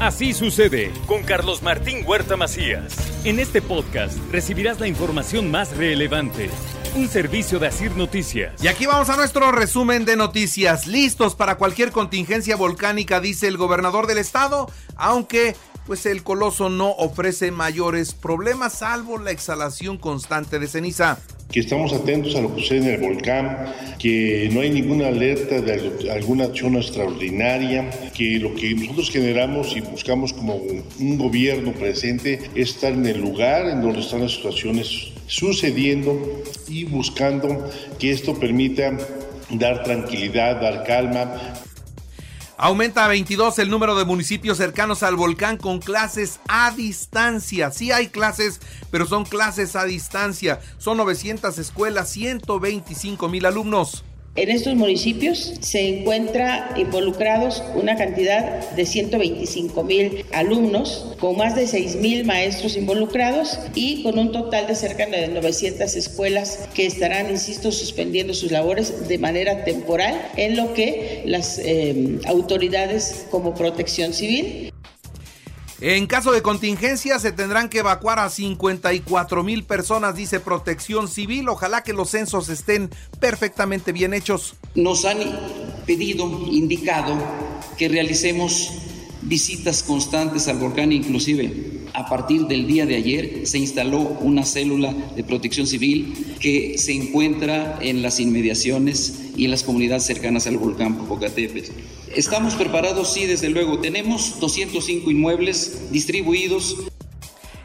Así sucede con Carlos Martín Huerta Macías. En este podcast recibirás la información más relevante. Un servicio de Asir Noticias. Y aquí vamos a nuestro resumen de noticias. Listos para cualquier contingencia volcánica, dice el gobernador del estado, aunque pues el coloso no ofrece mayores problemas salvo la exhalación constante de ceniza que estamos atentos a lo que sucede en el volcán, que no hay ninguna alerta de alguna acción extraordinaria, que lo que nosotros generamos y buscamos como un gobierno presente es estar en el lugar en donde están las situaciones sucediendo y buscando que esto permita dar tranquilidad, dar calma, Aumenta a 22 el número de municipios cercanos al volcán con clases a distancia. Sí hay clases, pero son clases a distancia. Son 900 escuelas, 125 mil alumnos. En estos municipios se encuentra involucrados una cantidad de 125 mil alumnos, con más de 6 mil maestros involucrados y con un total de cerca de 900 escuelas que estarán, insisto, suspendiendo sus labores de manera temporal en lo que las eh, autoridades como protección civil en caso de contingencia se tendrán que evacuar a 54 mil personas, dice Protección Civil. Ojalá que los censos estén perfectamente bien hechos. Nos han pedido, indicado, que realicemos visitas constantes al volcán, inclusive a partir del día de ayer se instaló una célula de protección civil que se encuentra en las inmediaciones y en las comunidades cercanas al volcán Popocatépetl. Estamos preparados, sí, desde luego. Tenemos 205 inmuebles distribuidos.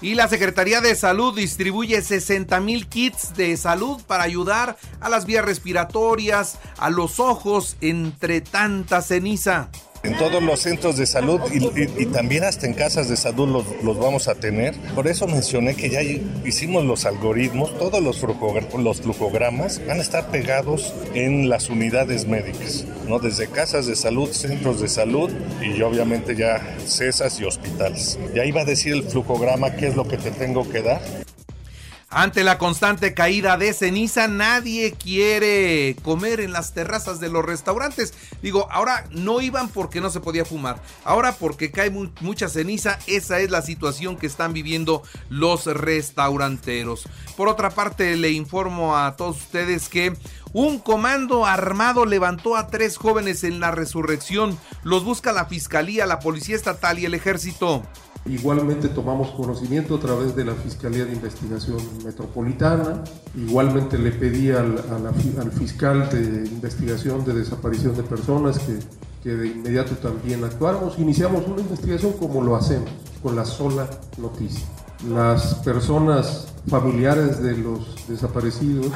Y la Secretaría de Salud distribuye 60 mil kits de salud para ayudar a las vías respiratorias, a los ojos, entre tanta ceniza en todos los centros de salud y, también hasta en casas de salud los, los, vamos a tener. Por eso mencioné que ya hicimos los algoritmos, todos los, los flujogramas van a estar pegados en las unidades médicas, ¿no? desde casas de salud, centros de salud y obviamente ya cesas y hospitales. Y ahí va a decir el flujograma qué es lo que te tengo que dar ante la constante caída de ceniza, nadie quiere comer en las terrazas de los restaurantes. Digo, ahora no iban porque no se podía fumar. Ahora porque cae mucha ceniza, esa es la situación que están viviendo los restauranteros. Por otra parte, le informo a todos ustedes que un comando armado levantó a tres jóvenes en la resurrección. Los busca la Fiscalía, la Policía Estatal y el Ejército. Igualmente tomamos conocimiento a través de la Fiscalía de Investigación Metropolitana. Igualmente le pedí al, al fiscal de investigación de desaparición de personas que, que de inmediato también actuáramos. Iniciamos una investigación como lo hacemos, con la sola noticia. Las personas familiares de los desaparecidos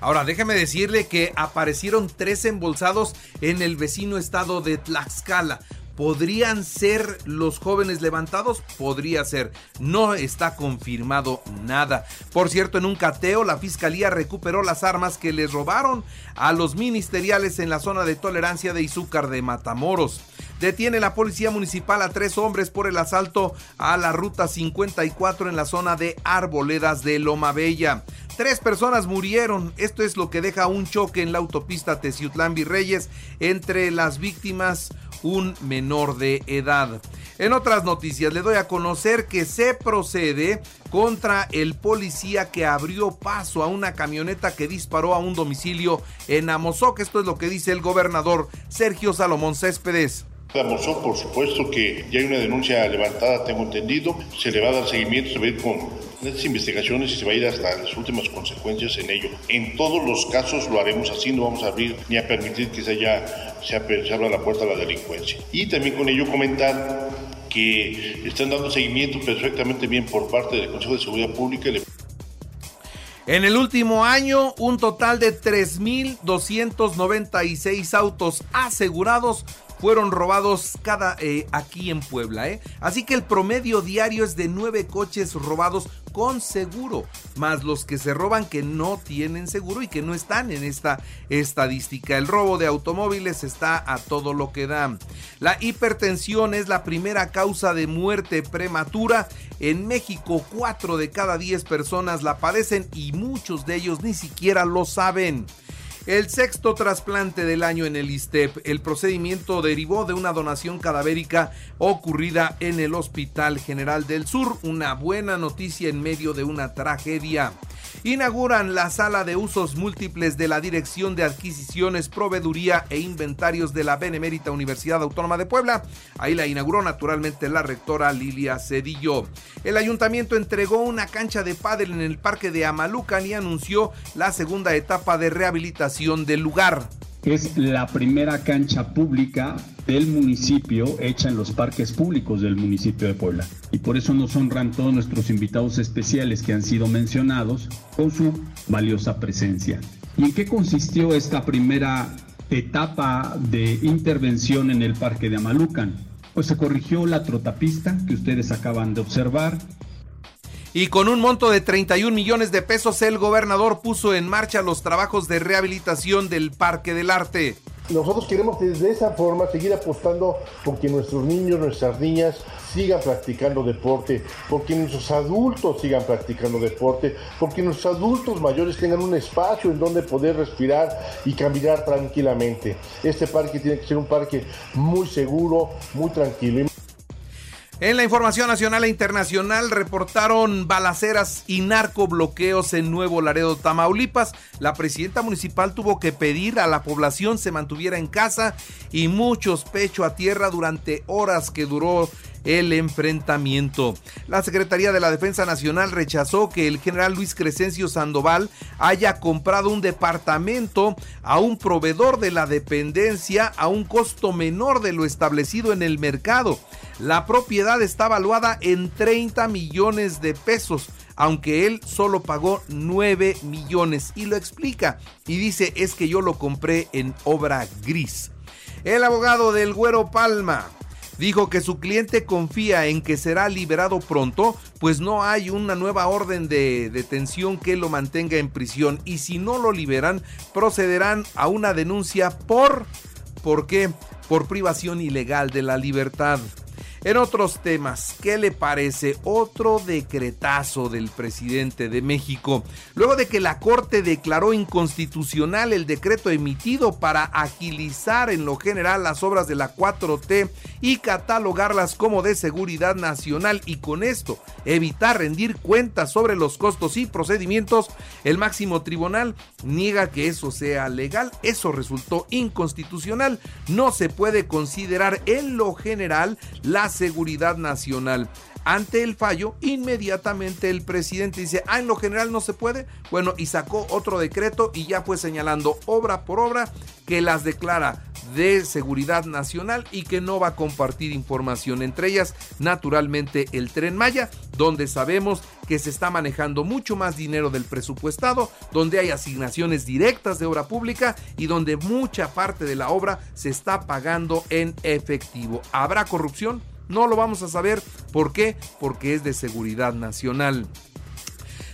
Ahora, déjeme decirle que aparecieron tres embolsados en el vecino estado de Tlaxcala. ¿Podrían ser los jóvenes levantados? Podría ser. No está confirmado nada. Por cierto, en un cateo, la fiscalía recuperó las armas que les robaron a los ministeriales en la zona de tolerancia de Izúcar de Matamoros. Detiene la policía municipal a tres hombres por el asalto a la ruta 54 en la zona de Arboledas de Loma Bella. Tres personas murieron. Esto es lo que deja un choque en la autopista Teciutlán Virreyes entre las víctimas un menor de edad. En otras noticias le doy a conocer que se procede contra el policía que abrió paso a una camioneta que disparó a un domicilio en Amozoc. Esto es lo que dice el gobernador Sergio Salomón Céspedes. Amozoc, por supuesto que ya hay una denuncia levantada, tengo entendido. Se le va a dar seguimiento, se va a ir con estas investigaciones y se va a ir hasta las últimas consecuencias en ello. En todos los casos lo haremos así, no vamos a abrir ni a permitir que se, haya, se, abra la puerta a la delincuencia. Y también con ello comentar que están dando seguimiento perfectamente bien por parte del Consejo de Seguridad Pública. En el último año, un total de 3.296 autos asegurados fueron robados cada eh, aquí en Puebla. ¿eh? Así que el promedio diario es de nueve coches robados con seguro, más los que se roban que no tienen seguro y que no están en esta estadística. El robo de automóviles está a todo lo que da. La hipertensión es la primera causa de muerte prematura. En México, 4 de cada 10 personas la padecen y muchos de ellos ni siquiera lo saben. El sexto trasplante del año en el ISTEP. El procedimiento derivó de una donación cadavérica ocurrida en el Hospital General del Sur. Una buena noticia en medio de una tragedia. Inauguran la sala de usos múltiples de la Dirección de Adquisiciones, Proveeduría e Inventarios de la Benemérita Universidad Autónoma de Puebla. Ahí la inauguró naturalmente la rectora Lilia Cedillo. El ayuntamiento entregó una cancha de pádel en el Parque de Amalucan y anunció la segunda etapa de rehabilitación del lugar. Es la primera cancha pública del municipio hecha en los parques públicos del municipio de Puebla. Y por eso nos honran todos nuestros invitados especiales que han sido mencionados con su valiosa presencia. ¿Y en qué consistió esta primera etapa de intervención en el parque de Amalucan? Pues se corrigió la trotapista que ustedes acaban de observar, y con un monto de 31 millones de pesos el gobernador puso en marcha los trabajos de rehabilitación del Parque del Arte. Nosotros queremos de esa forma seguir apostando porque nuestros niños, nuestras niñas sigan practicando deporte, porque nuestros adultos sigan practicando deporte, porque nuestros adultos mayores tengan un espacio en donde poder respirar y caminar tranquilamente. Este parque tiene que ser un parque muy seguro, muy tranquilo. En la información nacional e internacional reportaron balaceras y narcobloqueos en Nuevo Laredo, Tamaulipas. La presidenta municipal tuvo que pedir a la población se mantuviera en casa y muchos pecho a tierra durante horas que duró el enfrentamiento. La Secretaría de la Defensa Nacional rechazó que el general Luis Crescencio Sandoval haya comprado un departamento a un proveedor de la dependencia a un costo menor de lo establecido en el mercado. La está valuada en 30 millones de pesos aunque él solo pagó 9 millones y lo explica y dice es que yo lo compré en obra gris. El abogado del Güero Palma dijo que su cliente confía en que será liberado pronto, pues no hay una nueva orden de detención que lo mantenga en prisión y si no lo liberan, procederán a una denuncia por ¿por qué? Por privación ilegal de la libertad. En otros temas, ¿qué le parece otro decretazo del presidente de México? Luego de que la Corte declaró inconstitucional el decreto emitido para agilizar en lo general las obras de la 4T y catalogarlas como de seguridad nacional y con esto evitar rendir cuentas sobre los costos y procedimientos, el máximo tribunal niega que eso sea legal, eso resultó inconstitucional, no se puede considerar en lo general las seguridad nacional. Ante el fallo, inmediatamente el presidente dice, ah, en lo general no se puede. Bueno, y sacó otro decreto y ya fue señalando obra por obra que las declara de seguridad nacional y que no va a compartir información. Entre ellas, naturalmente, el tren Maya, donde sabemos que se está manejando mucho más dinero del presupuestado, donde hay asignaciones directas de obra pública y donde mucha parte de la obra se está pagando en efectivo. ¿Habrá corrupción? No lo vamos a saber. ¿Por qué? Porque es de seguridad nacional.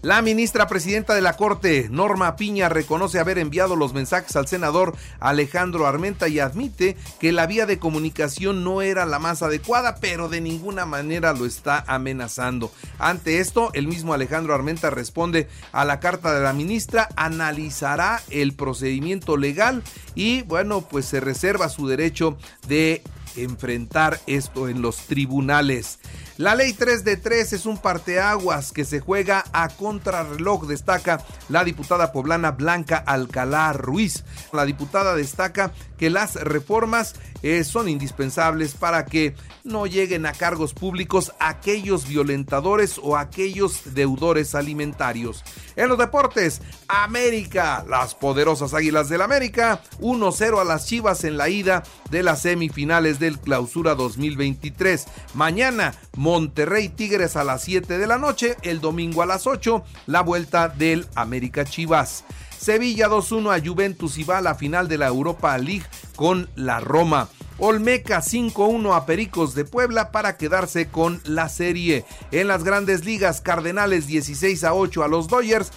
La ministra presidenta de la Corte, Norma Piña, reconoce haber enviado los mensajes al senador Alejandro Armenta y admite que la vía de comunicación no era la más adecuada, pero de ninguna manera lo está amenazando. Ante esto, el mismo Alejandro Armenta responde a la carta de la ministra, analizará el procedimiento legal y bueno, pues se reserva su derecho de enfrentar esto en los tribunales. La ley 3 de 3 es un parteaguas que se juega a contrarreloj, destaca la diputada poblana Blanca Alcalá Ruiz. La diputada destaca que las reformas eh, son indispensables para que no lleguen a cargos públicos aquellos violentadores o aquellos deudores alimentarios. En los deportes, América, las poderosas Águilas del América, 1-0 a las Chivas en la ida de las semifinales del Clausura 2023. Mañana, Monterrey Tigres a las 7 de la noche, el domingo a las 8, la vuelta del América Chivas. Sevilla 2-1 a Juventus y va a la final de la Europa League con la Roma. Olmeca 5-1 a Pericos de Puebla para quedarse con la serie. En las grandes ligas, Cardenales 16 a 8 a los Dodgers.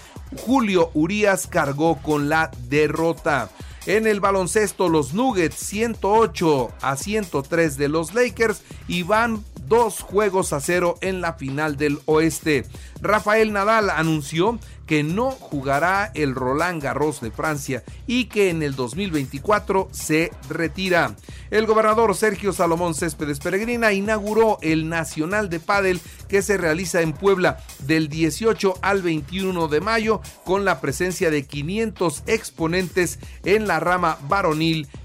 Julio Urias cargó con la derrota. En el baloncesto, los Nuggets 108 a 103 de los Lakers y van dos juegos a cero en la final del oeste. Rafael Nadal anunció que no jugará el Roland Garros de Francia y que en el 2024 se retira. El gobernador Sergio Salomón Céspedes Peregrina inauguró el Nacional de Padel que se realiza en Puebla del 18 al 21 de mayo con la presencia de 500 exponentes en la rama varonil